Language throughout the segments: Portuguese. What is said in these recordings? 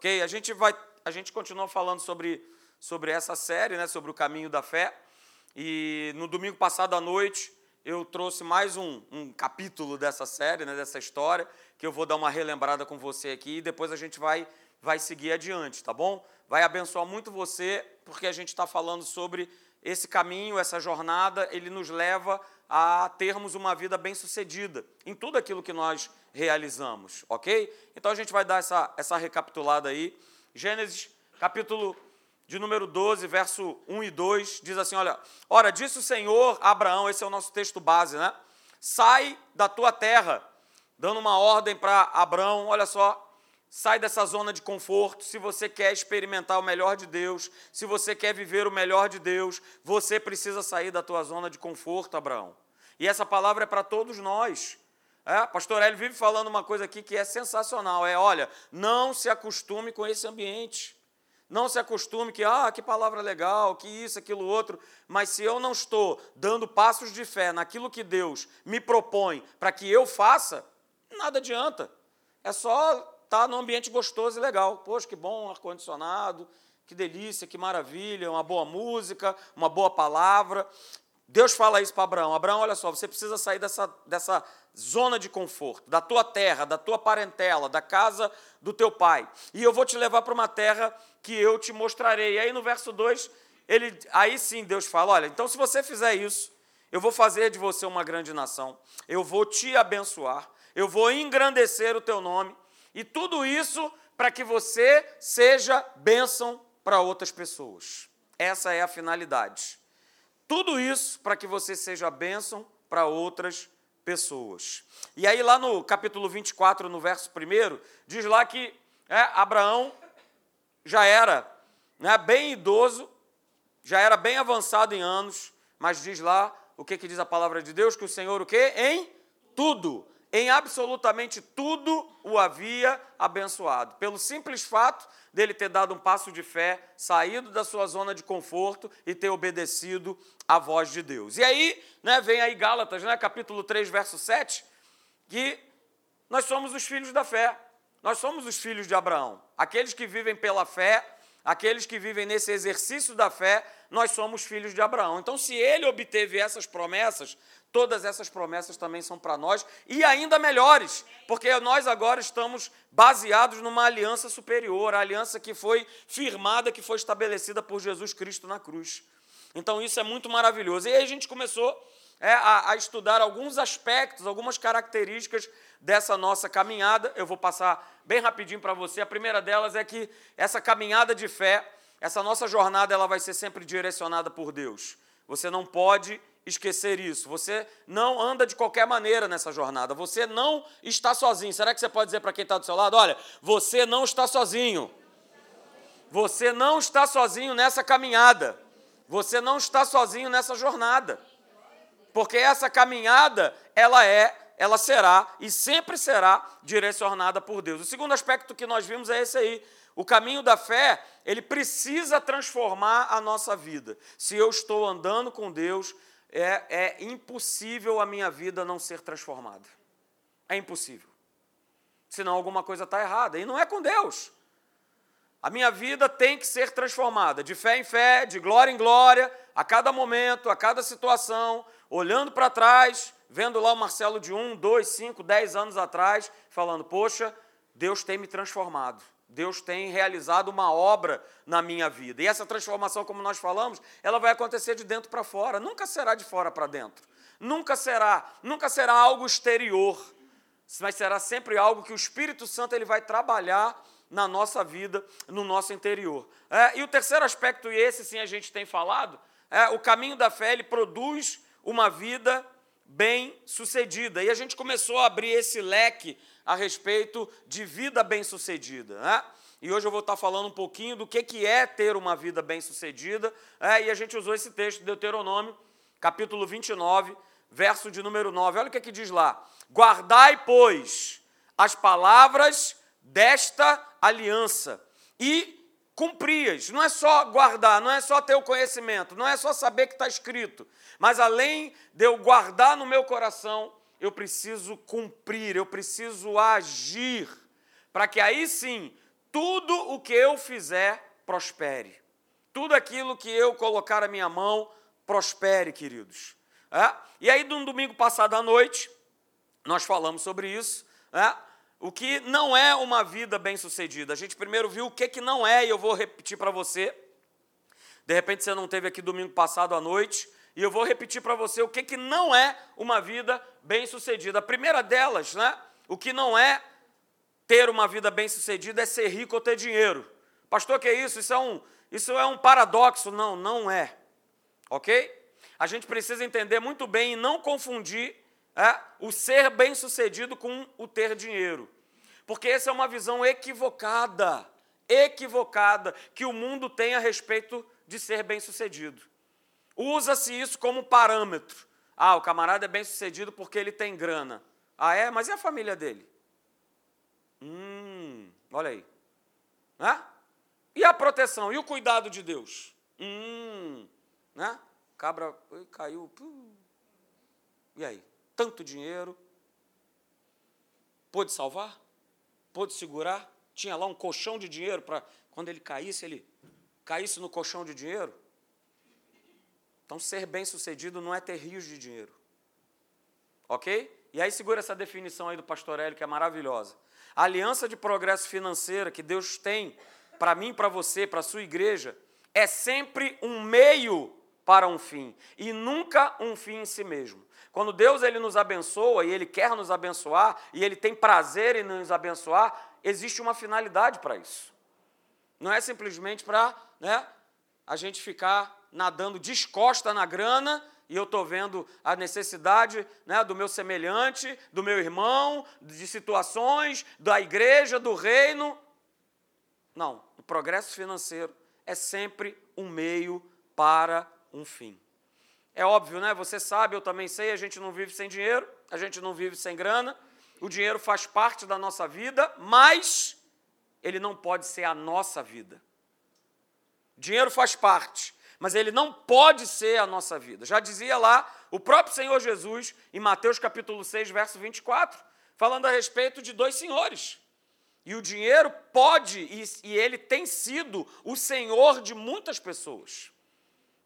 Ok? A gente vai, a gente continua falando sobre, sobre essa série, né, sobre o caminho da fé. E no domingo passado à noite eu trouxe mais um, um capítulo dessa série, né, dessa história, que eu vou dar uma relembrada com você aqui e depois a gente vai, vai seguir adiante, tá bom? Vai abençoar muito você, porque a gente está falando sobre esse caminho, essa jornada, ele nos leva a termos uma vida bem-sucedida em tudo aquilo que nós realizamos, ok? Então a gente vai dar essa, essa recapitulada aí. Gênesis, capítulo de número 12, verso 1 e 2, diz assim: Olha, ora, disse o Senhor a Abraão, esse é o nosso texto base, né? Sai da tua terra, dando uma ordem para Abraão, olha só, sai dessa zona de conforto. Se você quer experimentar o melhor de Deus, se você quer viver o melhor de Deus, você precisa sair da tua zona de conforto, Abraão. E essa palavra é para todos nós. É, pastor Hélio vive falando uma coisa aqui que é sensacional. É, olha, não se acostume com esse ambiente. Não se acostume que, ah, que palavra legal, que isso, aquilo, outro. Mas se eu não estou dando passos de fé naquilo que Deus me propõe para que eu faça, nada adianta. É só estar tá num ambiente gostoso e legal. Poxa, que bom, ar-condicionado, que delícia, que maravilha, uma boa música, uma boa palavra. Deus fala isso para Abraão: Abraão, olha só, você precisa sair dessa, dessa zona de conforto, da tua terra, da tua parentela, da casa do teu pai. E eu vou te levar para uma terra que eu te mostrarei. E aí no verso 2, ele, aí sim Deus fala: olha, então se você fizer isso, eu vou fazer de você uma grande nação, eu vou te abençoar, eu vou engrandecer o teu nome, e tudo isso para que você seja bênção para outras pessoas. Essa é a finalidade. Tudo isso para que você seja bênção para outras pessoas. E aí, lá no capítulo 24, no verso 1, diz lá que é, Abraão já era né, bem idoso, já era bem avançado em anos, mas diz lá o que, que diz a palavra de Deus? Que o Senhor o quê? Em tudo em absolutamente tudo o havia abençoado. Pelo simples fato dele ter dado um passo de fé, saído da sua zona de conforto e ter obedecido à voz de Deus. E aí, né, vem aí Gálatas, né, capítulo 3, verso 7, que nós somos os filhos da fé. Nós somos os filhos de Abraão. Aqueles que vivem pela fé, aqueles que vivem nesse exercício da fé, nós somos filhos de Abraão. Então, se ele obteve essas promessas, todas essas promessas também são para nós e ainda melhores, porque nós agora estamos baseados numa aliança superior, a aliança que foi firmada, que foi estabelecida por Jesus Cristo na cruz. Então, isso é muito maravilhoso. E aí a gente começou é, a, a estudar alguns aspectos, algumas características dessa nossa caminhada. Eu vou passar bem rapidinho para você. A primeira delas é que essa caminhada de fé essa nossa jornada ela vai ser sempre direcionada por Deus. Você não pode esquecer isso. Você não anda de qualquer maneira nessa jornada. Você não está sozinho. Será que você pode dizer para quem está do seu lado: olha, você não está sozinho. Você não está sozinho nessa caminhada. Você não está sozinho nessa jornada. Porque essa caminhada, ela é, ela será e sempre será direcionada por Deus. O segundo aspecto que nós vimos é esse aí. O caminho da fé, ele precisa transformar a nossa vida. Se eu estou andando com Deus, é, é impossível a minha vida não ser transformada. É impossível. Senão alguma coisa está errada. E não é com Deus. A minha vida tem que ser transformada, de fé em fé, de glória em glória, a cada momento, a cada situação, olhando para trás, vendo lá o Marcelo de um, dois, cinco, dez anos atrás, falando: Poxa, Deus tem me transformado. Deus tem realizado uma obra na minha vida. E essa transformação, como nós falamos, ela vai acontecer de dentro para fora, nunca será de fora para dentro. Nunca será, nunca será algo exterior, mas será sempre algo que o Espírito Santo ele vai trabalhar na nossa vida, no nosso interior. É, e o terceiro aspecto, e esse sim a gente tem falado, é o caminho da fé ele produz uma vida bem sucedida. E a gente começou a abrir esse leque a respeito de vida bem-sucedida. Né? E hoje eu vou estar falando um pouquinho do que, que é ter uma vida bem-sucedida. É, e a gente usou esse texto de Deuteronômio, capítulo 29, verso de número 9. Olha o que, é que diz lá: Guardai, pois, as palavras desta aliança e cumprias. Não é só guardar, não é só ter o conhecimento, não é só saber que está escrito, mas além de eu guardar no meu coração, eu preciso cumprir, eu preciso agir, para que aí sim tudo o que eu fizer prospere. Tudo aquilo que eu colocar a minha mão prospere, queridos. É? E aí, no domingo passado à noite, nós falamos sobre isso. É? O que não é uma vida bem-sucedida. A gente primeiro viu o que, que não é, e eu vou repetir para você. De repente você não teve aqui domingo passado à noite, e eu vou repetir para você o que, que não é uma vida bem-sucedida. A primeira delas, né? O que não é ter uma vida bem-sucedida é ser rico ou ter dinheiro. Pastor, que é isso? Isso é um, isso é um paradoxo. Não, não é. Ok? A gente precisa entender muito bem e não confundir é, o ser bem-sucedido com o ter dinheiro. Porque essa é uma visão equivocada, equivocada, que o mundo tem a respeito de ser bem-sucedido. Usa-se isso como parâmetro. Ah, o camarada é bem-sucedido porque ele tem grana. Ah, é? Mas e a família dele? Hum, olha aí. Né? E a proteção? E o cuidado de Deus? Hum, né? Cabra caiu. E aí? Tanto dinheiro. Pôde salvar? Pôde segurar? Tinha lá um colchão de dinheiro para quando ele caísse, ele caísse no colchão de dinheiro? Então, ser bem-sucedido não é ter rios de dinheiro. Ok? E aí, segura essa definição aí do pastor Hélio, que é maravilhosa. A aliança de progresso financeira que Deus tem para mim, para você, para a sua igreja, é sempre um meio para um fim e nunca um fim em si mesmo. Quando Deus ele nos abençoa e ele quer nos abençoar e ele tem prazer em nos abençoar, existe uma finalidade para isso. Não é simplesmente para né, a gente ficar nadando descosta na grana e eu estou vendo a necessidade né, do meu semelhante, do meu irmão, de situações, da igreja, do reino. Não, o progresso financeiro é sempre um meio para um fim. É óbvio, né? Você sabe, eu também sei, a gente não vive sem dinheiro, a gente não vive sem grana. O dinheiro faz parte da nossa vida, mas ele não pode ser a nossa vida. Dinheiro faz parte, mas ele não pode ser a nossa vida. Já dizia lá o próprio Senhor Jesus em Mateus capítulo 6, verso 24, falando a respeito de dois senhores. E o dinheiro pode, e, e ele tem sido o senhor de muitas pessoas.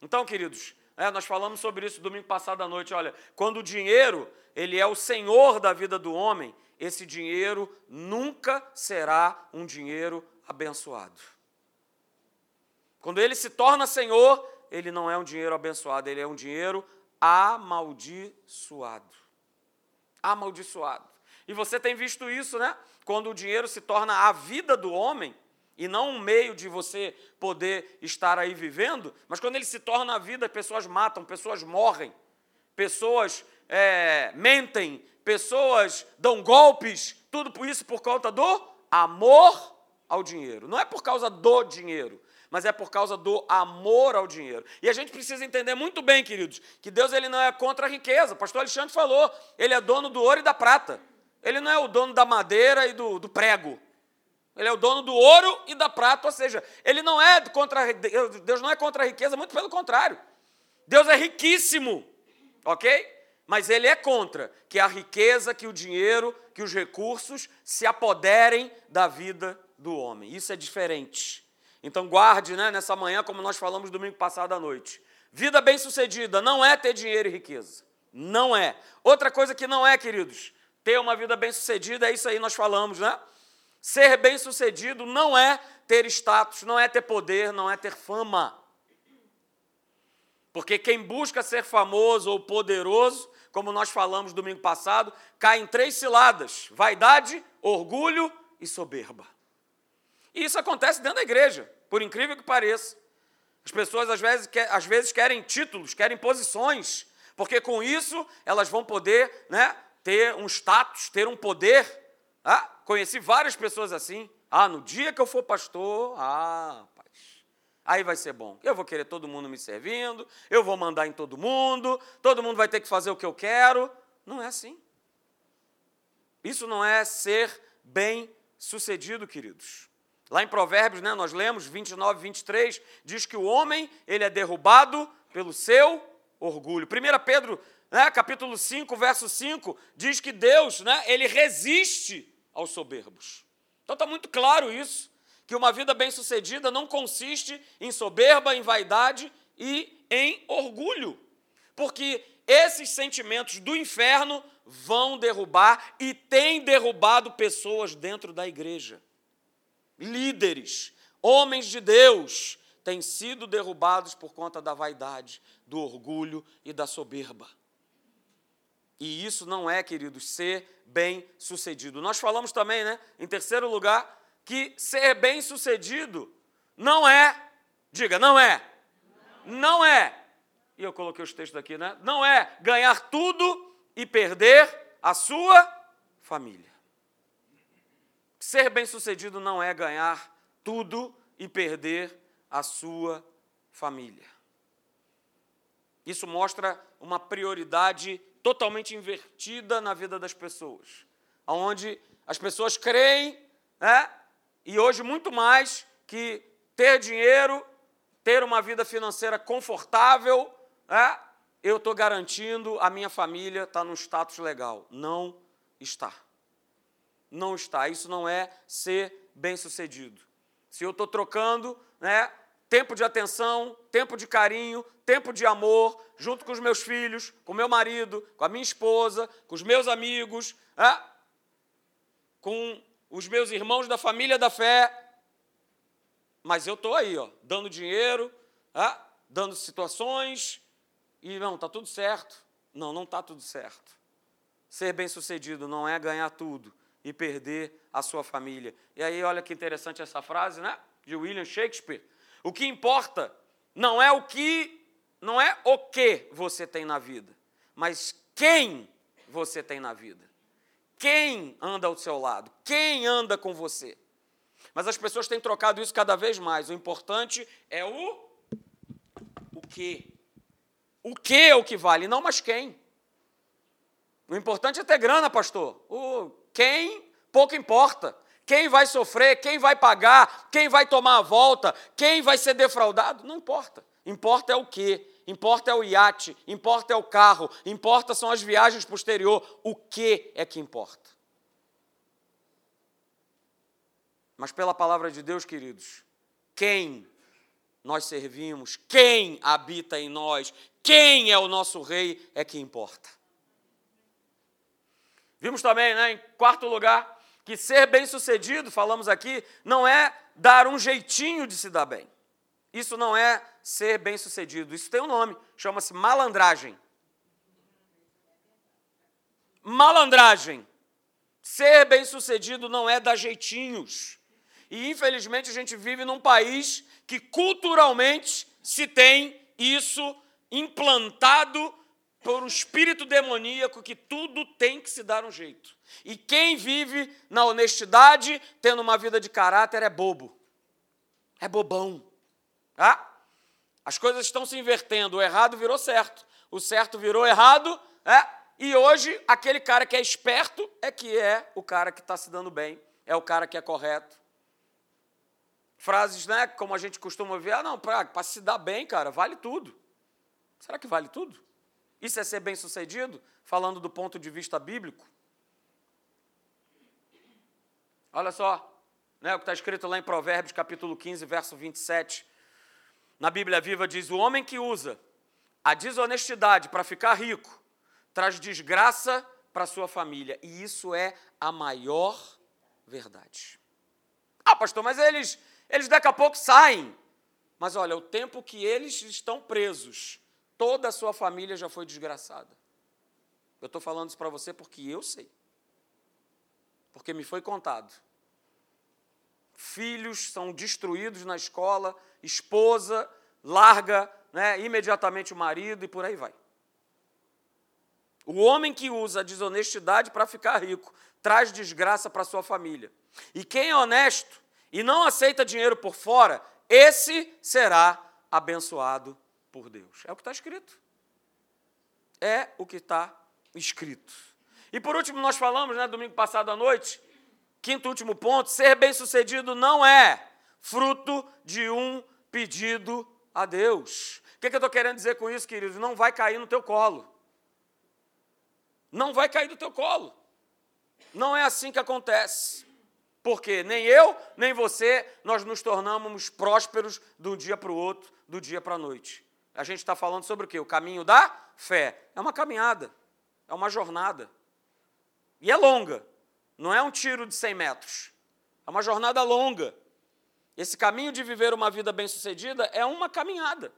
Então, queridos, é, nós falamos sobre isso domingo passado à noite. Olha, quando o dinheiro ele é o senhor da vida do homem, esse dinheiro nunca será um dinheiro abençoado. Quando ele se torna senhor, ele não é um dinheiro abençoado, ele é um dinheiro amaldiçoado. Amaldiçoado. E você tem visto isso, né? Quando o dinheiro se torna a vida do homem, e não um meio de você poder estar aí vivendo, mas quando ele se torna a vida, pessoas matam, pessoas morrem, pessoas é, mentem, pessoas dão golpes, tudo por isso por conta do amor ao dinheiro. Não é por causa do dinheiro, mas é por causa do amor ao dinheiro. E a gente precisa entender muito bem, queridos, que Deus ele não é contra a riqueza. O pastor Alexandre falou, ele é dono do ouro e da prata. Ele não é o dono da madeira e do, do prego. Ele é o dono do ouro e da prata, ou seja, ele não é contra Deus não é contra a riqueza, muito pelo contrário. Deus é riquíssimo, ok? Mas ele é contra que a riqueza, que o dinheiro, que os recursos se apoderem da vida do homem. Isso é diferente. Então guarde, né, nessa manhã, como nós falamos domingo passado à noite. Vida bem-sucedida não é ter dinheiro e riqueza. Não é. Outra coisa que não é, queridos, ter uma vida bem-sucedida é isso aí nós falamos, né? Ser bem-sucedido não é ter status, não é ter poder, não é ter fama. Porque quem busca ser famoso ou poderoso, como nós falamos domingo passado, cai em três ciladas: vaidade, orgulho e soberba. E isso acontece dentro da igreja, por incrível que pareça. As pessoas às vezes, às vezes querem títulos, querem posições, porque com isso elas vão poder né, ter um status, ter um poder. Ah, conheci várias pessoas assim. Ah, no dia que eu for pastor, ah, rapaz, aí vai ser bom. Eu vou querer todo mundo me servindo, eu vou mandar em todo mundo, todo mundo vai ter que fazer o que eu quero. Não é assim. Isso não é ser bem sucedido, queridos. Lá em Provérbios, né, nós lemos 29, 23, diz que o homem ele é derrubado pelo seu orgulho. 1 Pedro, né, capítulo 5, verso 5, diz que Deus, né, ele resiste aos soberbos. Então está muito claro isso, que uma vida bem-sucedida não consiste em soberba, em vaidade e em orgulho. Porque esses sentimentos do inferno vão derrubar e têm derrubado pessoas dentro da igreja. Líderes, homens de Deus, têm sido derrubados por conta da vaidade, do orgulho e da soberba. E isso não é, queridos, ser bem-sucedido. Nós falamos também, né, em terceiro lugar, que ser bem-sucedido não é, diga, não é, não é, e eu coloquei os textos aqui, né? Não é ganhar tudo e perder a sua família. Ser bem-sucedido não é ganhar tudo e perder a sua família. Isso mostra uma prioridade totalmente invertida na vida das pessoas, onde as pessoas creem, né, e hoje muito mais que ter dinheiro, ter uma vida financeira confortável, né, eu estou garantindo a minha família está num status legal. Não está. Não está. Isso não é ser bem-sucedido. Se eu estou trocando né, tempo de atenção, tempo de carinho, tempo de amor, junto com os meus filhos, com meu marido, com a minha esposa, com os meus amigos, né, com os meus irmãos da família da fé, mas eu estou aí, ó, dando dinheiro, né, dando situações, e não, está tudo certo. Não, não está tudo certo. Ser bem-sucedido não é ganhar tudo e perder a sua família. E aí, olha que interessante essa frase, né? De William Shakespeare. O que importa não é o que, não é o que você tem na vida, mas quem você tem na vida. Quem anda ao seu lado? Quem anda com você? Mas as pessoas têm trocado isso cada vez mais. O importante é o o que o que é o que vale, não mas quem. O importante é ter grana, pastor. O quem, pouco importa. Quem vai sofrer, quem vai pagar, quem vai tomar a volta, quem vai ser defraudado, não importa. Importa é o que, importa é o iate, importa é o carro, importa são as viagens posterior. O que é que importa? Mas pela palavra de Deus, queridos, quem nós servimos, quem habita em nós, quem é o nosso rei é que importa. Vimos também, né, em quarto lugar, que ser bem-sucedido, falamos aqui, não é dar um jeitinho de se dar bem. Isso não é ser bem-sucedido. Isso tem um nome, chama-se malandragem. Malandragem. Ser bem-sucedido não é dar jeitinhos. E infelizmente a gente vive num país que culturalmente se tem isso implantado por um espírito demoníaco que tudo tem que se dar um jeito. E quem vive na honestidade, tendo uma vida de caráter, é bobo. É bobão. Tá? As coisas estão se invertendo. O errado virou certo. O certo virou errado. É? E hoje, aquele cara que é esperto é que é o cara que está se dando bem. É o cara que é correto frases, né, como a gente costuma ver, ah, não, para se dar bem, cara, vale tudo. Será que vale tudo? Isso é ser bem-sucedido, falando do ponto de vista bíblico? Olha só, né, o que está escrito lá em Provérbios, capítulo 15, verso 27. Na Bíblia Viva diz: O homem que usa a desonestidade para ficar rico traz desgraça para sua família. E isso é a maior verdade. Ah, pastor, mas eles eles daqui a pouco saem. Mas olha, o tempo que eles estão presos, toda a sua família já foi desgraçada. Eu estou falando isso para você porque eu sei. Porque me foi contado. Filhos são destruídos na escola, esposa larga né, imediatamente o marido e por aí vai. O homem que usa a desonestidade para ficar rico traz desgraça para sua família. E quem é honesto e não aceita dinheiro por fora, esse será abençoado por Deus. É o que está escrito. É o que está escrito. E por último, nós falamos, né, domingo passado à noite, quinto último ponto: ser bem-sucedido não é fruto de um pedido a Deus. O que, que eu estou querendo dizer com isso, queridos? Não vai cair no teu colo. Não vai cair no teu colo. Não é assim que acontece. Porque nem eu, nem você, nós nos tornamos prósperos de um dia para o outro, do dia para a noite. A gente está falando sobre o quê? O caminho da fé. É uma caminhada, é uma jornada. E é longa, não é um tiro de 100 metros. É uma jornada longa. Esse caminho de viver uma vida bem-sucedida é uma caminhada.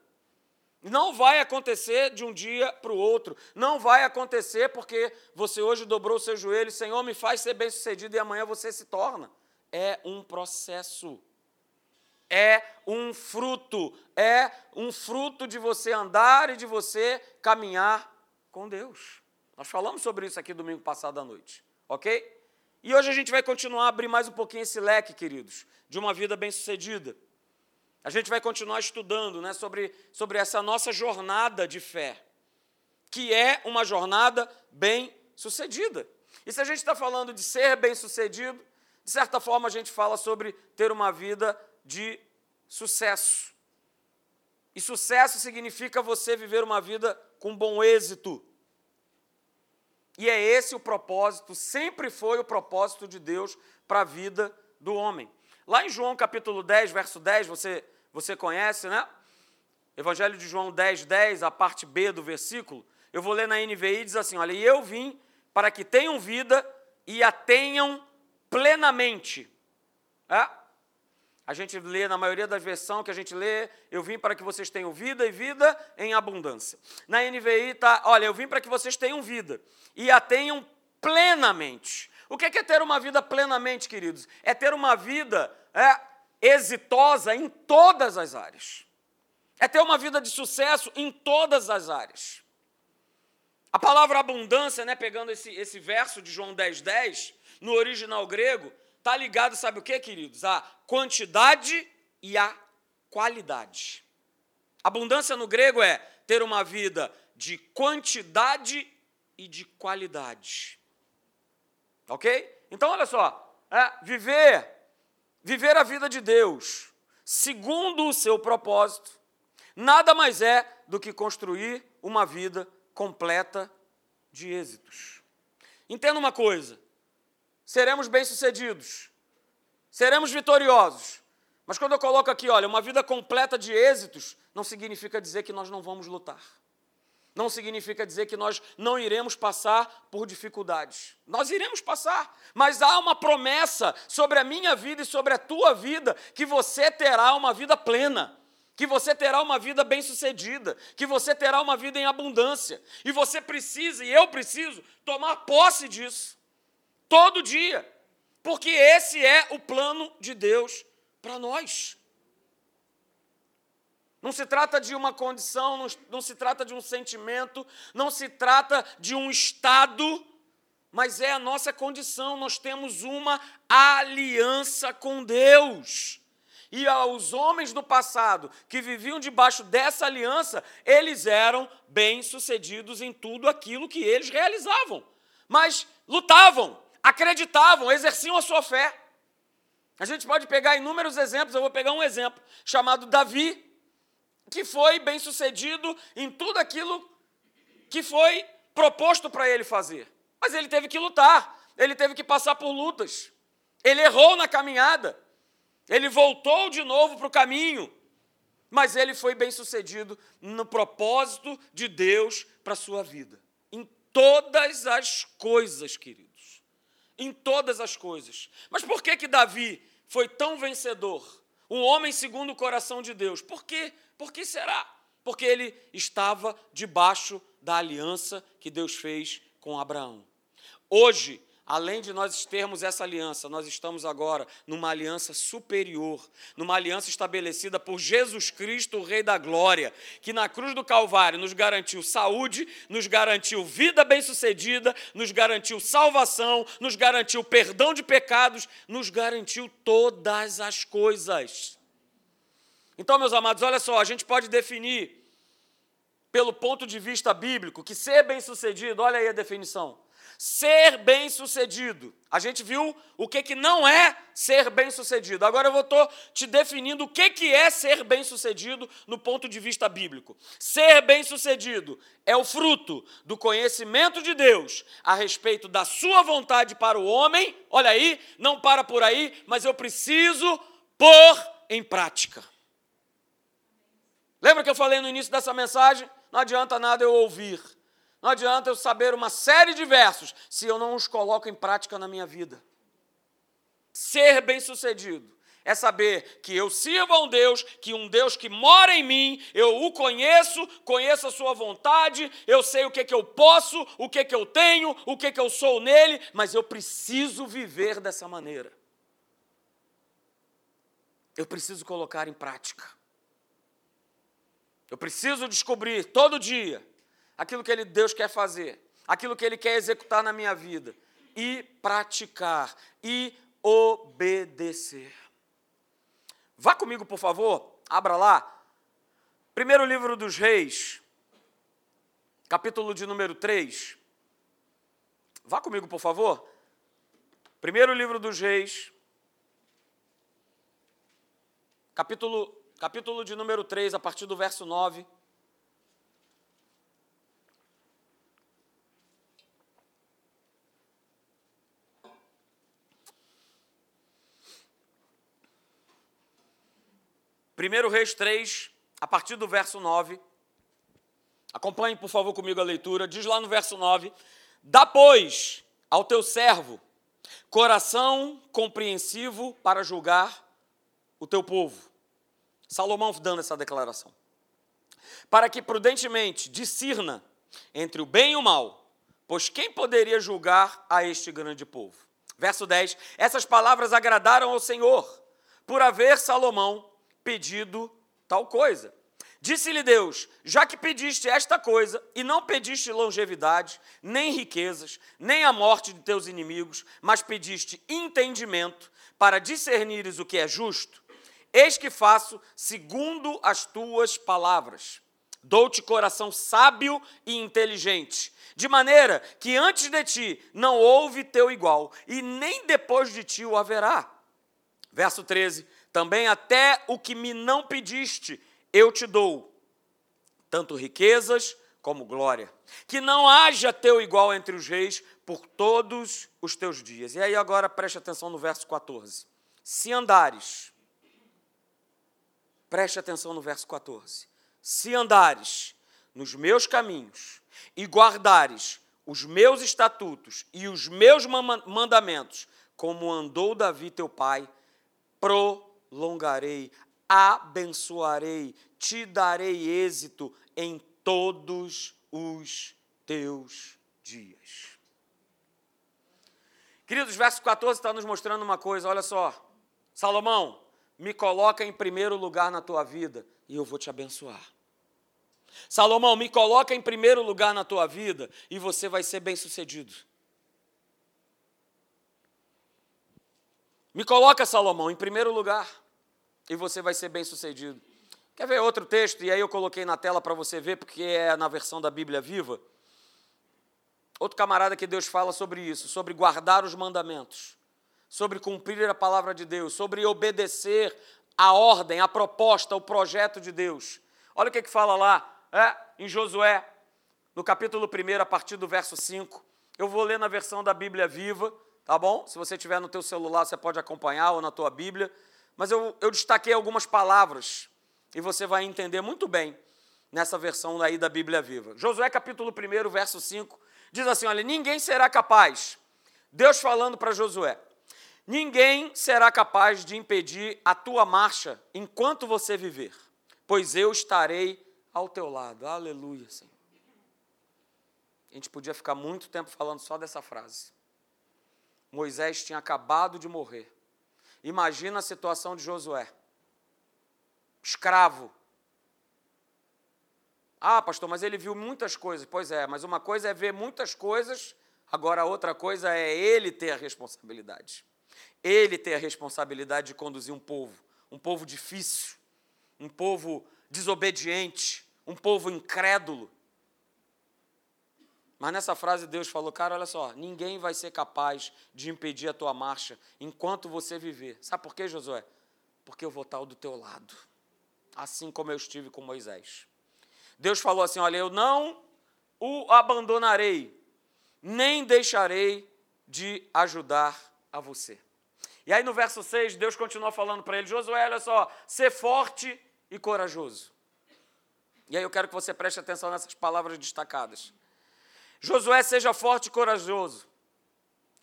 Não vai acontecer de um dia para o outro. Não vai acontecer porque você hoje dobrou seu joelho, Senhor, me faz ser bem-sucedido e amanhã você se torna. É um processo. É um fruto. É um fruto de você andar e de você caminhar com Deus. Nós falamos sobre isso aqui domingo passado à noite, ok? E hoje a gente vai continuar a abrir mais um pouquinho esse leque, queridos, de uma vida bem-sucedida. A gente vai continuar estudando né, sobre, sobre essa nossa jornada de fé, que é uma jornada bem-sucedida. E se a gente está falando de ser bem-sucedido, de certa forma a gente fala sobre ter uma vida de sucesso. E sucesso significa você viver uma vida com bom êxito. E é esse o propósito, sempre foi o propósito de Deus para a vida do homem. Lá em João capítulo 10, verso 10, você, você conhece, né? Evangelho de João 10, 10, a parte B do versículo. Eu vou ler na NVI, diz assim: Olha, e eu vim para que tenham vida e a tenham plenamente. É? A gente lê, na maioria das versões que a gente lê, eu vim para que vocês tenham vida e vida em abundância. Na NVI está, olha, eu vim para que vocês tenham vida e a tenham plenamente. O que é ter uma vida plenamente, queridos? É ter uma vida é, exitosa em todas as áreas. É ter uma vida de sucesso em todas as áreas. A palavra abundância, né, pegando esse, esse verso de João 10, 10, no original grego, está ligado, sabe o que, queridos? A quantidade e a qualidade. Abundância no grego é ter uma vida de quantidade e de qualidade. Ok? Então, olha só, é, viver, viver a vida de Deus segundo o seu propósito, nada mais é do que construir uma vida completa de êxitos. Entenda uma coisa: seremos bem-sucedidos, seremos vitoriosos. Mas quando eu coloco aqui, olha, uma vida completa de êxitos, não significa dizer que nós não vamos lutar. Não significa dizer que nós não iremos passar por dificuldades. Nós iremos passar, mas há uma promessa sobre a minha vida e sobre a tua vida que você terá uma vida plena que você terá uma vida bem-sucedida, que você terá uma vida em abundância. E você precisa, e eu preciso, tomar posse disso todo dia, porque esse é o plano de Deus para nós. Não se trata de uma condição, não, não, se trata de um sentimento, não se trata de um estado, mas é a nossa condição. Nós temos uma aliança com Deus. E aos homens do passado que viviam debaixo dessa aliança, eles eram bem-sucedidos em tudo aquilo que eles realizavam, mas lutavam, acreditavam, exerciam a sua fé. A gente pode pegar inúmeros exemplos, eu vou pegar um exemplo chamado Davi, que foi bem sucedido em tudo aquilo que foi proposto para ele fazer. Mas ele teve que lutar, ele teve que passar por lutas, ele errou na caminhada, ele voltou de novo para o caminho, mas ele foi bem sucedido no propósito de Deus para a sua vida, em todas as coisas, querido em todas as coisas. Mas por que que Davi foi tão vencedor? Um homem segundo o coração de Deus. Por quê? Por que será? Porque ele estava debaixo da aliança que Deus fez com Abraão. Hoje, Além de nós termos essa aliança, nós estamos agora numa aliança superior, numa aliança estabelecida por Jesus Cristo, o Rei da Glória, que na cruz do Calvário nos garantiu saúde, nos garantiu vida bem-sucedida, nos garantiu salvação, nos garantiu perdão de pecados, nos garantiu todas as coisas. Então, meus amados, olha só, a gente pode definir, pelo ponto de vista bíblico, que ser bem-sucedido, olha aí a definição Ser bem-sucedido. A gente viu o que, que não é ser bem-sucedido. Agora eu estou te definindo o que, que é ser bem-sucedido no ponto de vista bíblico. Ser bem-sucedido é o fruto do conhecimento de Deus a respeito da sua vontade para o homem. Olha aí, não para por aí, mas eu preciso pôr em prática. Lembra que eu falei no início dessa mensagem? Não adianta nada eu ouvir não adianta eu saber uma série de versos se eu não os coloco em prática na minha vida. Ser bem-sucedido é saber que eu sirvo a um Deus, que um Deus que mora em mim, eu o conheço, conheço a sua vontade, eu sei o que, que eu posso, o que, que eu tenho, o que, que eu sou nele, mas eu preciso viver dessa maneira. Eu preciso colocar em prática. Eu preciso descobrir todo dia aquilo que ele, Deus quer fazer, aquilo que Ele quer executar na minha vida, e praticar, e obedecer. Vá comigo, por favor, abra lá. Primeiro livro dos Reis, capítulo de número 3. Vá comigo, por favor. Primeiro livro dos Reis, capítulo, capítulo de número 3, a partir do verso 9. Primeiro Reis 3, a partir do verso 9. Acompanhe, por favor, comigo a leitura. Diz lá no verso 9: Dá, pois, ao teu servo coração compreensivo para julgar o teu povo. Salomão dando essa declaração. Para que prudentemente discirna entre o bem e o mal, pois quem poderia julgar a este grande povo? Verso 10: Essas palavras agradaram ao Senhor, por haver Salomão pedido tal coisa. Disse-lhe Deus: Já que pediste esta coisa, e não pediste longevidade, nem riquezas, nem a morte de teus inimigos, mas pediste entendimento para discernires o que é justo, eis que faço segundo as tuas palavras. Dou-te coração sábio e inteligente, de maneira que antes de ti não houve teu igual, e nem depois de ti o haverá. Verso 13: também até o que me não pediste, eu te dou, tanto riquezas como glória. Que não haja teu igual entre os reis por todos os teus dias. E aí agora preste atenção no verso 14. Se andares, preste atenção no verso 14. Se andares nos meus caminhos e guardares os meus estatutos e os meus mandamentos, como andou Davi teu pai, pro prolongarei, abençoarei, te darei êxito em todos os teus dias. Queridos, verso 14 está nos mostrando uma coisa, olha só. Salomão, me coloca em primeiro lugar na tua vida e eu vou te abençoar. Salomão, me coloca em primeiro lugar na tua vida e você vai ser bem-sucedido. Me coloca, Salomão, em primeiro lugar e você vai ser bem sucedido. Quer ver outro texto? E aí eu coloquei na tela para você ver, porque é na versão da Bíblia viva. Outro camarada que Deus fala sobre isso, sobre guardar os mandamentos, sobre cumprir a palavra de Deus, sobre obedecer a ordem, a proposta, o projeto de Deus. Olha o que, que fala lá, é, em Josué, no capítulo 1, a partir do verso 5. Eu vou ler na versão da Bíblia viva, tá bom? Se você tiver no teu celular, você pode acompanhar ou na tua Bíblia. Mas eu, eu destaquei algumas palavras e você vai entender muito bem nessa versão aí da Bíblia Viva. Josué capítulo 1, verso 5, diz assim: olha, ninguém será capaz, Deus falando para Josué, ninguém será capaz de impedir a tua marcha enquanto você viver, pois eu estarei ao teu lado. Aleluia, Senhor. A gente podia ficar muito tempo falando só dessa frase. Moisés tinha acabado de morrer. Imagina a situação de Josué. Escravo. Ah, pastor, mas ele viu muitas coisas. Pois é, mas uma coisa é ver muitas coisas, agora outra coisa é ele ter a responsabilidade. Ele ter a responsabilidade de conduzir um povo, um povo difícil, um povo desobediente, um povo incrédulo. Mas nessa frase Deus falou, cara, olha só, ninguém vai ser capaz de impedir a tua marcha enquanto você viver. Sabe por quê, Josué? Porque eu vou estar do teu lado, assim como eu estive com Moisés. Deus falou assim: olha, eu não o abandonarei, nem deixarei de ajudar a você. E aí no verso 6, Deus continua falando para ele: Josué, olha só, ser forte e corajoso. E aí eu quero que você preste atenção nessas palavras destacadas. Josué, seja forte e corajoso.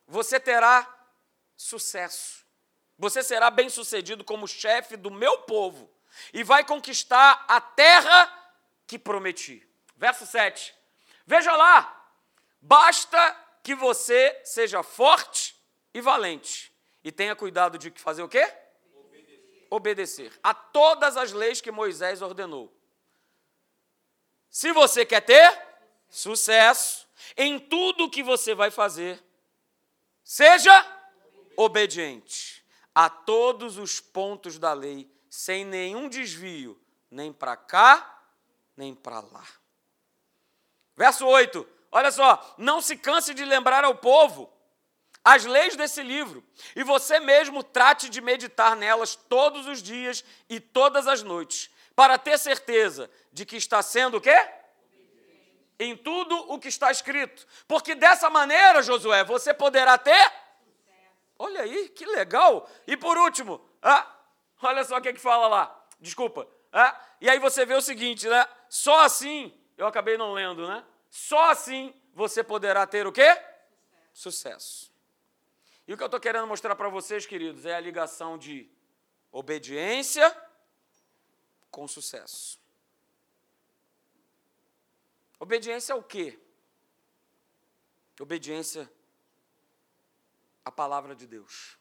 Você terá sucesso. Você será bem-sucedido como chefe do meu povo e vai conquistar a terra que prometi. Verso 7. Veja lá, basta que você seja forte e valente e tenha cuidado de fazer o quê? Obedecer. Obedecer a todas as leis que Moisés ordenou. Se você quer ter sucesso em tudo que você vai fazer, seja obediente a todos os pontos da lei, sem nenhum desvio, nem para cá, nem para lá. Verso 8, olha só, não se canse de lembrar ao povo as leis desse livro, e você mesmo trate de meditar nelas todos os dias e todas as noites, para ter certeza de que está sendo o quê? Em tudo o que está escrito. Porque dessa maneira, Josué, você poderá ter. Olha aí, que legal. E por último, ah, olha só o que, é que fala lá. Desculpa. Ah, e aí você vê o seguinte, né? Só assim, eu acabei não lendo, né? Só assim você poderá ter o quê? Sucesso. E o que eu estou querendo mostrar para vocês, queridos, é a ligação de obediência com sucesso. Obediência ao quê? Obediência à palavra de Deus.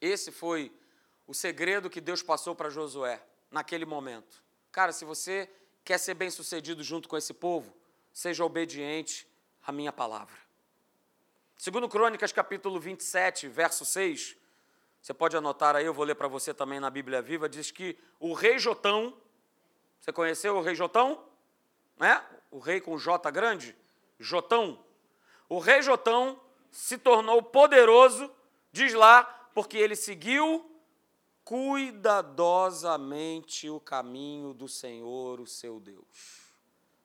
Esse foi o segredo que Deus passou para Josué naquele momento. Cara, se você quer ser bem sucedido junto com esse povo, seja obediente à minha palavra. Segundo Crônicas, capítulo 27, verso 6, você pode anotar aí, eu vou ler para você também na Bíblia Viva, diz que o rei Jotão, você conheceu o rei Jotão? Né? O rei com J grande? Jotão. O rei Jotão se tornou poderoso, diz lá, porque ele seguiu cuidadosamente o caminho do Senhor, o seu Deus.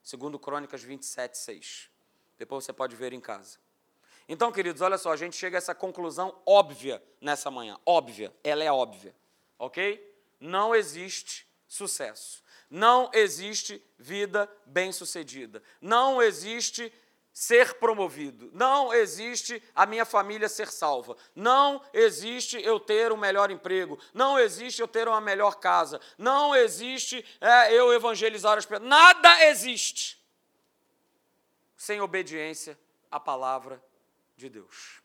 Segundo Crônicas 27, 6. Depois você pode ver em casa. Então, queridos, olha só, a gente chega a essa conclusão óbvia nessa manhã. Óbvia, ela é óbvia. Ok? Não existe sucesso. Não existe vida bem-sucedida. Não existe ser promovido. Não existe a minha família ser salva. Não existe eu ter um melhor emprego. Não existe eu ter uma melhor casa. Não existe é, eu evangelizar as pessoas. Nada existe sem obediência à palavra de Deus.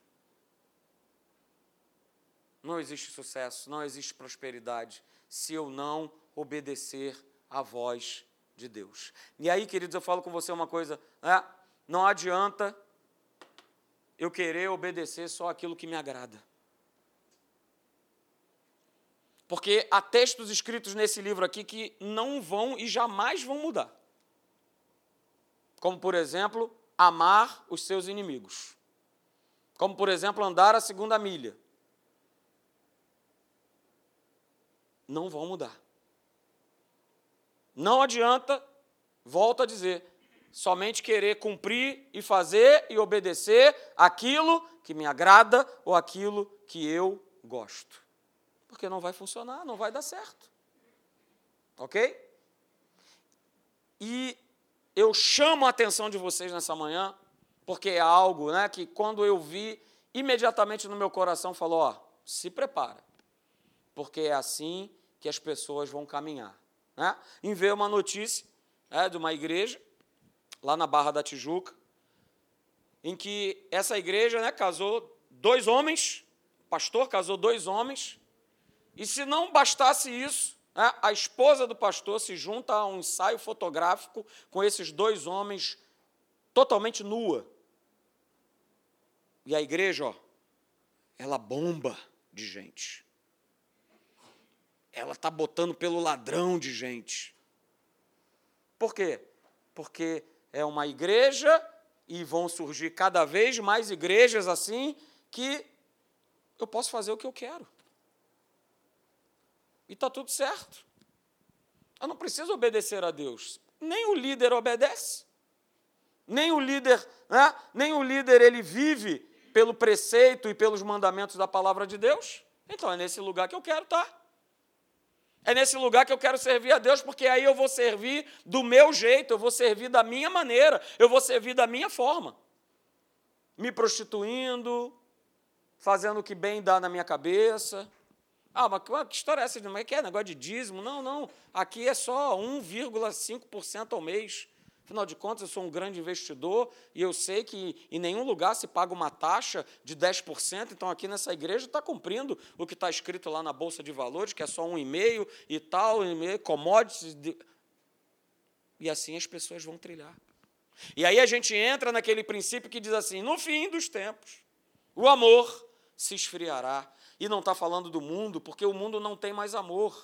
Não existe sucesso, não existe prosperidade se eu não obedecer à voz de Deus. E aí, queridos, eu falo com você uma coisa, né? Não adianta eu querer obedecer só aquilo que me agrada. Porque há textos escritos nesse livro aqui que não vão e jamais vão mudar. Como, por exemplo, amar os seus inimigos. Como, por exemplo, andar a segunda milha. Não vão mudar. Não adianta, volto a dizer, somente querer cumprir e fazer e obedecer aquilo que me agrada ou aquilo que eu gosto. Porque não vai funcionar, não vai dar certo. Ok? E eu chamo a atenção de vocês nessa manhã, porque é algo né, que quando eu vi, imediatamente no meu coração falou: ó, se prepara, porque é assim que as pessoas vão caminhar. Né? Em ver uma notícia né, de uma igreja lá na Barra da Tijuca, em que essa igreja né, casou dois homens, o pastor casou dois homens, e se não bastasse isso, né, a esposa do pastor se junta a um ensaio fotográfico com esses dois homens totalmente nua. E a igreja, ó, ela bomba de gente. Ela está botando pelo ladrão de gente. Por quê? Porque é uma igreja e vão surgir cada vez mais igrejas assim que eu posso fazer o que eu quero. E está tudo certo. Eu não preciso obedecer a Deus. Nem o líder obedece. Nem o líder, né? nem o líder ele vive pelo preceito e pelos mandamentos da palavra de Deus. Então é nesse lugar que eu quero estar. É nesse lugar que eu quero servir a Deus, porque aí eu vou servir do meu jeito, eu vou servir da minha maneira, eu vou servir da minha forma. Me prostituindo, fazendo o que bem dá na minha cabeça. Ah, mas que história é essa? Mas que é negócio de dízimo? Não, não. Aqui é só 1,5% ao mês. Afinal de contas, eu sou um grande investidor e eu sei que em nenhum lugar se paga uma taxa de 10%, então aqui nessa igreja está cumprindo o que está escrito lá na Bolsa de Valores, que é só 1,5% e tal, commodities. De... E assim as pessoas vão trilhar. E aí a gente entra naquele princípio que diz assim: no fim dos tempos, o amor se esfriará. E não está falando do mundo, porque o mundo não tem mais amor.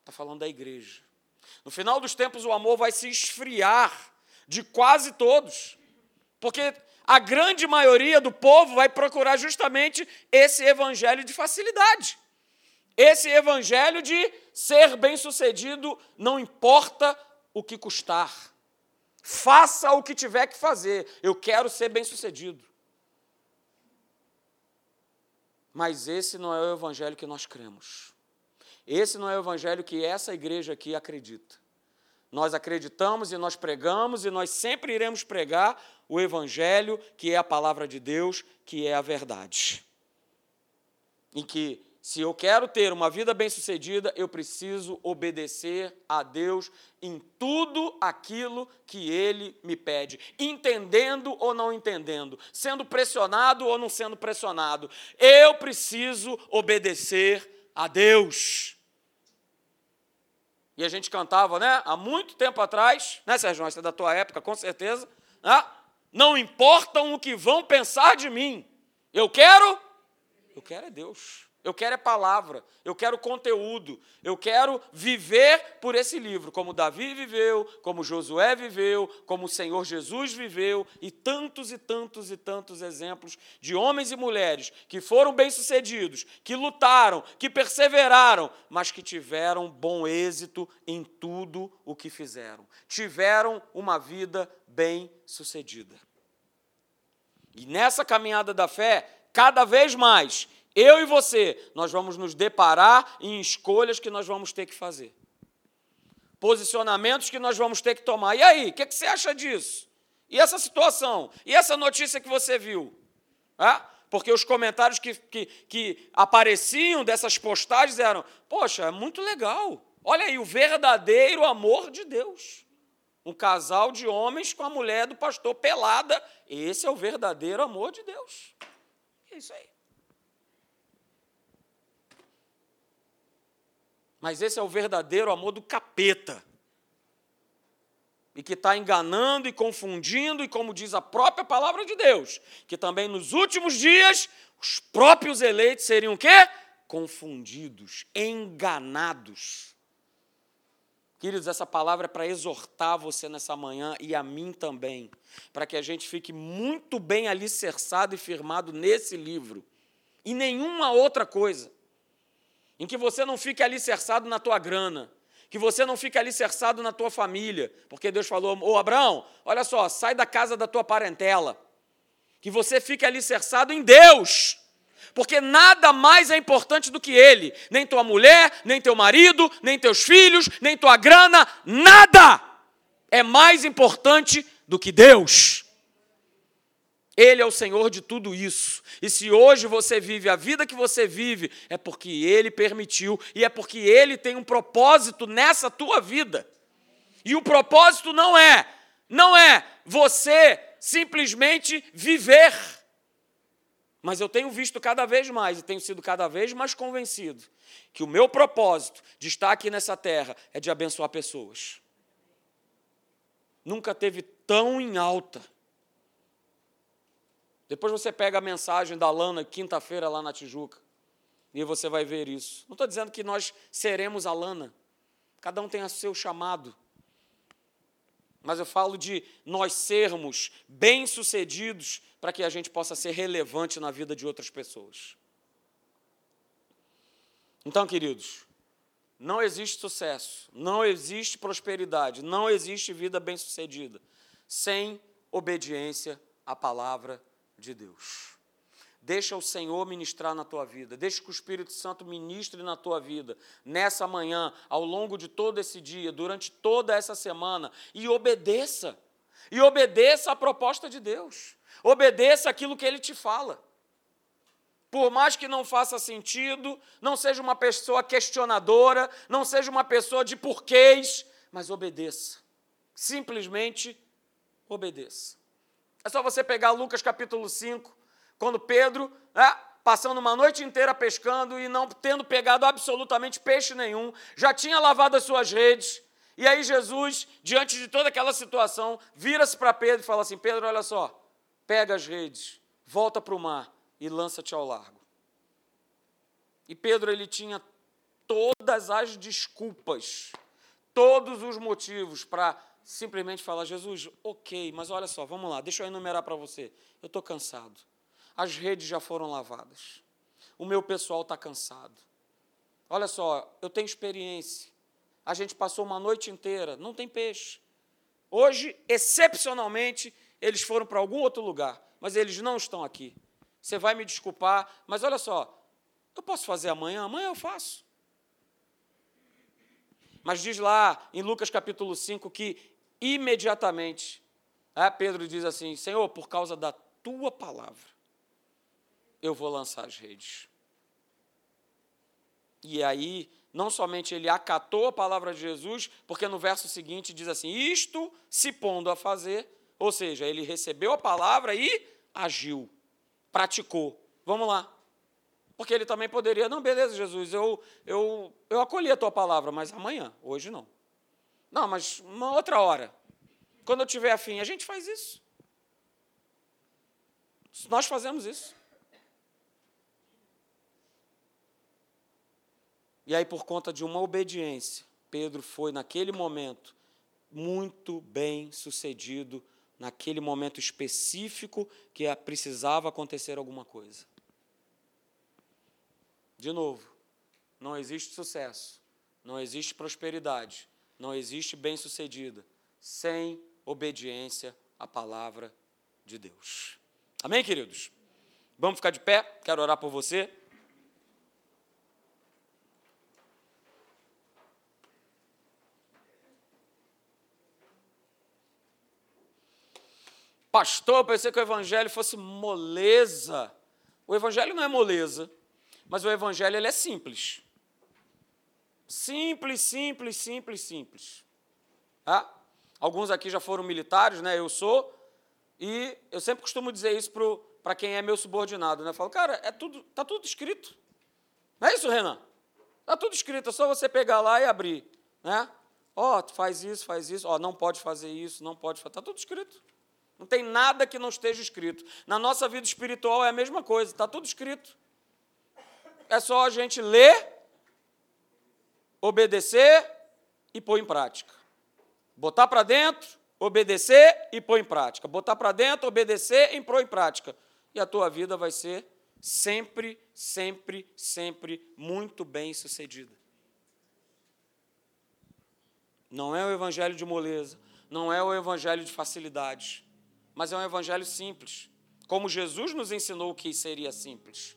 Está falando da igreja. No final dos tempos, o amor vai se esfriar de quase todos, porque a grande maioria do povo vai procurar justamente esse evangelho de facilidade. Esse evangelho de ser bem-sucedido, não importa o que custar. Faça o que tiver que fazer. Eu quero ser bem-sucedido. Mas esse não é o evangelho que nós cremos. Esse não é o evangelho que essa igreja aqui acredita. Nós acreditamos e nós pregamos e nós sempre iremos pregar o evangelho que é a palavra de Deus, que é a verdade. Em que se eu quero ter uma vida bem-sucedida, eu preciso obedecer a Deus em tudo aquilo que Ele me pede, entendendo ou não entendendo, sendo pressionado ou não sendo pressionado. Eu preciso obedecer a Deus. E a gente cantava, né? Há muito tempo atrás, né, Sérgio? Isso é da tua época, com certeza. Né? Não importam o que vão pensar de mim. Eu quero, eu quero é Deus. Eu quero é palavra, eu quero conteúdo, eu quero viver por esse livro, como Davi viveu, como Josué viveu, como o Senhor Jesus viveu, e tantos e tantos e tantos exemplos de homens e mulheres que foram bem-sucedidos, que lutaram, que perseveraram, mas que tiveram bom êxito em tudo o que fizeram. Tiveram uma vida bem-sucedida. E nessa caminhada da fé, cada vez mais, eu e você, nós vamos nos deparar em escolhas que nós vamos ter que fazer. Posicionamentos que nós vamos ter que tomar. E aí, o que, que, você acha disso? E essa situação? E essa notícia que você viu? É? Porque os comentários que, que, que apareciam dessas postagens eram: Poxa, é muito legal. Olha aí, o verdadeiro amor de Deus. Um casal de homens com a mulher do pastor pelada. Esse é o verdadeiro amor de Deus. É isso aí. Mas esse é o verdadeiro amor do capeta. E que está enganando e confundindo, e como diz a própria palavra de Deus, que também nos últimos dias os próprios eleitos seriam o quê? Confundidos, enganados. Queridos, essa palavra é para exortar você nessa manhã e a mim também, para que a gente fique muito bem alicerçado e firmado nesse livro e nenhuma outra coisa em que você não fique alicerçado na tua grana, que você não fique alicerçado na tua família, porque Deus falou: Ô Abraão, olha só, sai da casa da tua parentela, que você fique alicerçado em Deus, porque nada mais é importante do que Ele, nem tua mulher, nem teu marido, nem teus filhos, nem tua grana, nada é mais importante do que Deus. Ele é o Senhor de tudo isso. E se hoje você vive a vida que você vive, é porque Ele permitiu e é porque Ele tem um propósito nessa tua vida. E o propósito não é, não é você simplesmente viver. Mas eu tenho visto cada vez mais e tenho sido cada vez mais convencido que o meu propósito de estar aqui nessa terra é de abençoar pessoas. Nunca teve tão em alta depois você pega a mensagem da Lana, quinta-feira, lá na Tijuca, e você vai ver isso. Não estou dizendo que nós seremos a Lana, cada um tem o seu chamado. mas eu falo de nós sermos bem-sucedidos para que a gente possa ser relevante na vida de outras pessoas. Então, queridos, não existe sucesso, não existe prosperidade, não existe vida bem-sucedida sem obediência à palavra de Deus. Deixa o Senhor ministrar na tua vida. Deixa que o Espírito Santo ministre na tua vida, nessa manhã, ao longo de todo esse dia, durante toda essa semana, e obedeça. E obedeça à proposta de Deus. Obedeça aquilo que ele te fala. Por mais que não faça sentido, não seja uma pessoa questionadora, não seja uma pessoa de porquês, mas obedeça. Simplesmente obedeça. É só você pegar Lucas capítulo 5, quando Pedro, né, passando uma noite inteira pescando e não tendo pegado absolutamente peixe nenhum, já tinha lavado as suas redes. E aí Jesus, diante de toda aquela situação, vira-se para Pedro e fala assim: Pedro, olha só, pega as redes, volta para o mar e lança-te ao largo. E Pedro ele tinha todas as desculpas, todos os motivos para simplesmente falar: Jesus, ok, mas olha só, vamos lá, deixa eu enumerar para você. Eu estou cansado as redes já foram lavadas. O meu pessoal está cansado. Olha só, eu tenho experiência. A gente passou uma noite inteira, não tem peixe. Hoje, excepcionalmente, eles foram para algum outro lugar, mas eles não estão aqui. Você vai me desculpar, mas olha só, eu posso fazer amanhã? Amanhã eu faço. Mas diz lá em Lucas capítulo 5 que imediatamente, é, Pedro diz assim: Senhor, por causa da tua palavra, eu vou lançar as redes. E aí, não somente ele acatou a palavra de Jesus, porque no verso seguinte diz assim: Isto se pondo a fazer, ou seja, ele recebeu a palavra e agiu, praticou. Vamos lá. Porque ele também poderia, não, beleza, Jesus, eu, eu, eu acolhi a tua palavra, mas amanhã, hoje não. Não, mas uma outra hora. Quando eu tiver afim, a gente faz isso. Nós fazemos isso. E aí, por conta de uma obediência, Pedro foi, naquele momento, muito bem sucedido, naquele momento específico que precisava acontecer alguma coisa. De novo, não existe sucesso, não existe prosperidade, não existe bem-sucedida sem obediência à palavra de Deus. Amém, queridos? Vamos ficar de pé? Quero orar por você. Pastor, eu pensei que o evangelho fosse moleza. O evangelho não é moleza, mas o evangelho ele é simples. Simples, simples, simples, simples. Ah, alguns aqui já foram militares, né? Eu sou. E eu sempre costumo dizer isso para quem é meu subordinado, né? Eu falo, cara, é tudo, tá tudo escrito. Não é isso, Renan? Está tudo escrito, é só você pegar lá e abrir. Né? Ó, oh, faz isso, faz isso, ó, oh, não pode fazer isso, não pode fazer. Está tudo escrito. Não tem nada que não esteja escrito. Na nossa vida espiritual é a mesma coisa, está tudo escrito. É só a gente ler, obedecer e pôr em prática. Botar para dentro, obedecer e pôr em prática. Botar para dentro, obedecer e pôr em prática. E a tua vida vai ser sempre, sempre, sempre muito bem sucedida. Não é o evangelho de moleza, não é o evangelho de facilidade mas é um evangelho simples, como Jesus nos ensinou que seria simples.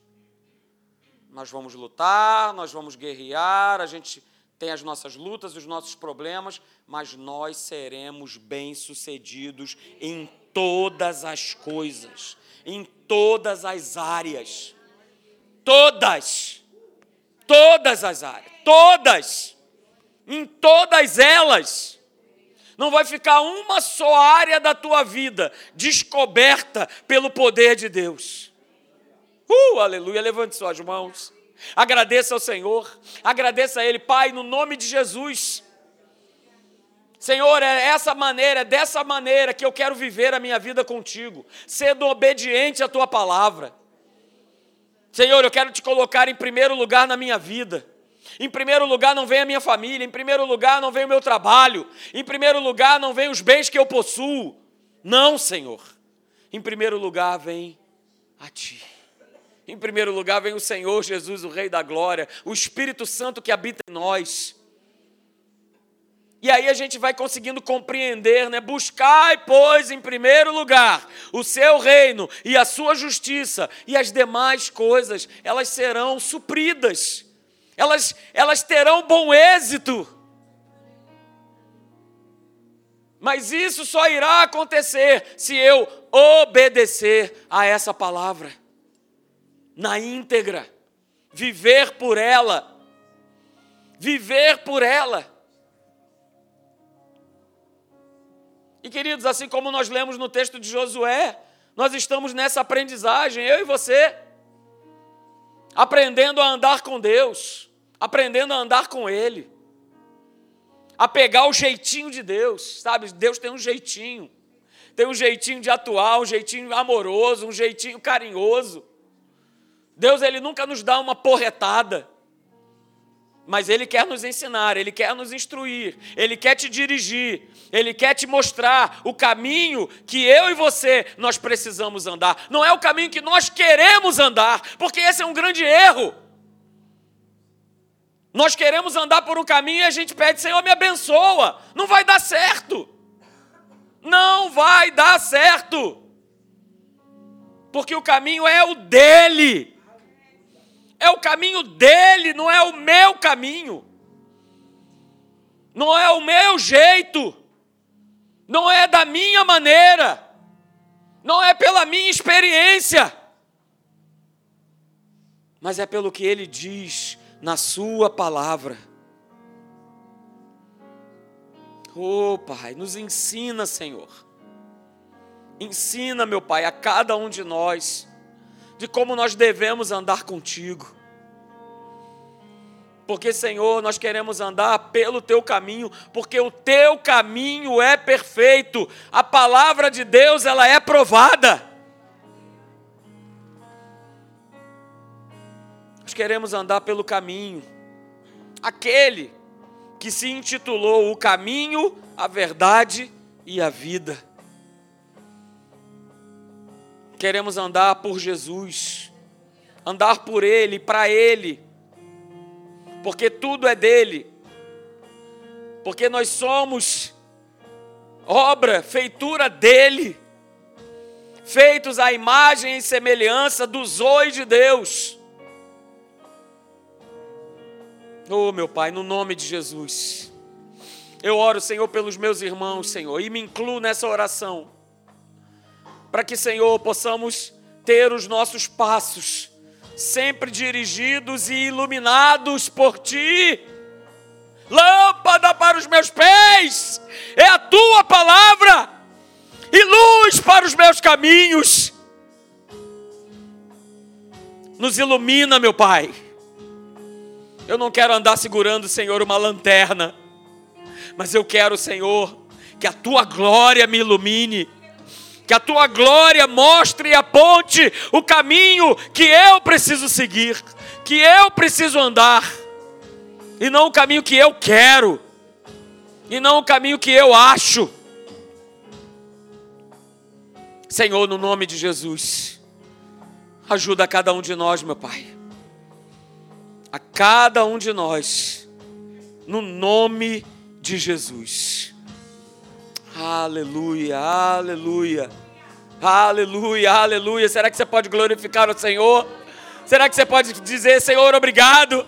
Nós vamos lutar, nós vamos guerrear, a gente tem as nossas lutas, os nossos problemas, mas nós seremos bem-sucedidos em todas as coisas, em todas as áreas. Todas. Todas as áreas. Todas. Em todas elas não vai ficar uma só área da tua vida descoberta pelo poder de Deus. Uh, aleluia, levante suas mãos. Agradeça ao Senhor, agradeça a Ele, Pai, no nome de Jesus. Senhor, é essa maneira, é dessa maneira que eu quero viver a minha vida contigo, sendo obediente à tua palavra. Senhor, eu quero te colocar em primeiro lugar na minha vida. Em primeiro lugar não vem a minha família, em primeiro lugar não vem o meu trabalho, em primeiro lugar não vem os bens que eu possuo. Não, Senhor. Em primeiro lugar vem a Ti. Em primeiro lugar vem o Senhor Jesus, o Rei da Glória, o Espírito Santo que habita em nós. E aí a gente vai conseguindo compreender, né? Buscai, pois, em primeiro lugar, o seu reino e a sua justiça, e as demais coisas, elas serão supridas. Elas elas terão bom êxito. Mas isso só irá acontecer se eu obedecer a essa palavra na íntegra, viver por ela. Viver por ela. E queridos, assim como nós lemos no texto de Josué, nós estamos nessa aprendizagem, eu e você, aprendendo a andar com Deus, aprendendo a andar com Ele, a pegar o jeitinho de Deus, sabe? Deus tem um jeitinho, tem um jeitinho de atuar, um jeitinho amoroso, um jeitinho carinhoso. Deus, Ele nunca nos dá uma porretada mas Ele quer nos ensinar, Ele quer nos instruir, Ele quer te dirigir, Ele quer te mostrar o caminho que eu e você nós precisamos andar. Não é o caminho que nós queremos andar, porque esse é um grande erro. Nós queremos andar por um caminho e a gente pede, Senhor, me abençoa. Não vai dar certo. Não vai dar certo. Porque o caminho é o dele. É o caminho dele, não é o meu caminho. Não é o meu jeito. Não é da minha maneira. Não é pela minha experiência. Mas é pelo que ele diz na sua palavra. Oh, Pai, nos ensina, Senhor. Ensina, meu Pai, a cada um de nós de como nós devemos andar contigo. Porque, Senhor, nós queremos andar pelo teu caminho, porque o teu caminho é perfeito. A palavra de Deus, ela é provada. Nós queremos andar pelo caminho. Aquele que se intitulou O Caminho, a Verdade e a Vida. Queremos andar por Jesus, andar por Ele, para Ele, porque tudo é dele, porque nós somos obra, feitura dele, feitos à imagem e semelhança do zoe de Deus. Oh, meu Pai, no nome de Jesus, eu oro, Senhor, pelos meus irmãos, Senhor, e me incluo nessa oração para que, Senhor, possamos ter os nossos passos sempre dirigidos e iluminados por Ti. Lâmpada para os meus pés é a Tua palavra e luz para os meus caminhos. Nos ilumina, meu Pai. Eu não quero andar segurando, Senhor, uma lanterna, mas eu quero, Senhor, que a Tua glória me ilumine que a tua glória mostre e aponte o caminho que eu preciso seguir, que eu preciso andar, e não o caminho que eu quero, e não o caminho que eu acho. Senhor, no nome de Jesus, ajuda a cada um de nós, meu Pai, a cada um de nós, no nome de Jesus. Aleluia, aleluia. Aleluia, aleluia. Será que você pode glorificar o Senhor? Será que você pode dizer, Senhor, obrigado?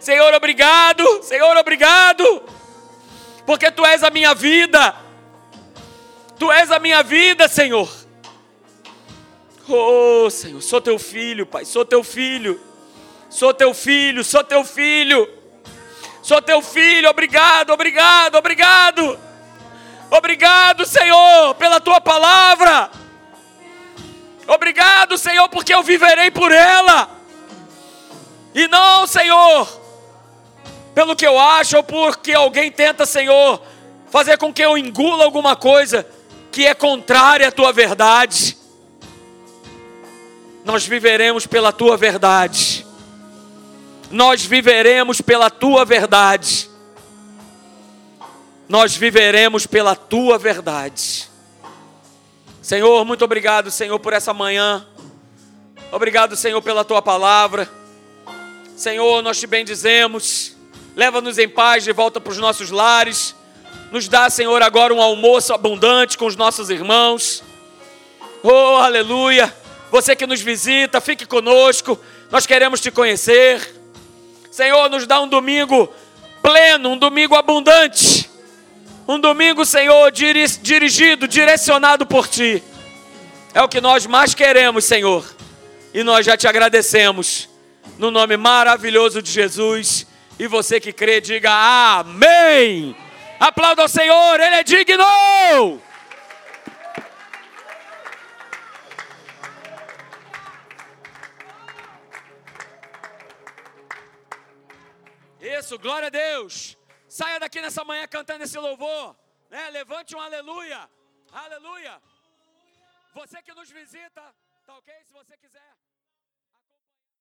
Senhor, obrigado. Senhor, obrigado. Porque tu és a minha vida. Tu és a minha vida, Senhor. Oh, Senhor, sou teu filho, Pai. Sou teu filho. Sou teu filho, sou teu filho. Sou teu filho. Obrigado, obrigado, obrigado. Obrigado, Senhor, pela tua palavra. Obrigado, Senhor, porque eu viverei por ela. E não, Senhor, pelo que eu acho ou porque alguém tenta, Senhor, fazer com que eu engula alguma coisa que é contrária à tua verdade. Nós viveremos pela tua verdade. nós viveremos pela tua verdade. Nós viveremos pela tua verdade. Senhor, muito obrigado, Senhor, por essa manhã. Obrigado, Senhor, pela tua palavra. Senhor, nós te bendizemos. Leva-nos em paz de volta para os nossos lares. Nos dá, Senhor, agora um almoço abundante com os nossos irmãos. Oh, aleluia. Você que nos visita, fique conosco. Nós queremos te conhecer. Senhor, nos dá um domingo pleno, um domingo abundante. Um domingo, Senhor, dirigido, direcionado por Ti. É o que nós mais queremos, Senhor. E nós já te agradecemos. No nome maravilhoso de Jesus. E você que crê, diga amém. Aplauda ao Senhor, Ele é digno. Isso, glória a Deus. Saia daqui nessa manhã cantando esse louvor. Né? Levante um aleluia. Aleluia. Você que nos visita, tá ok? Se você quiser.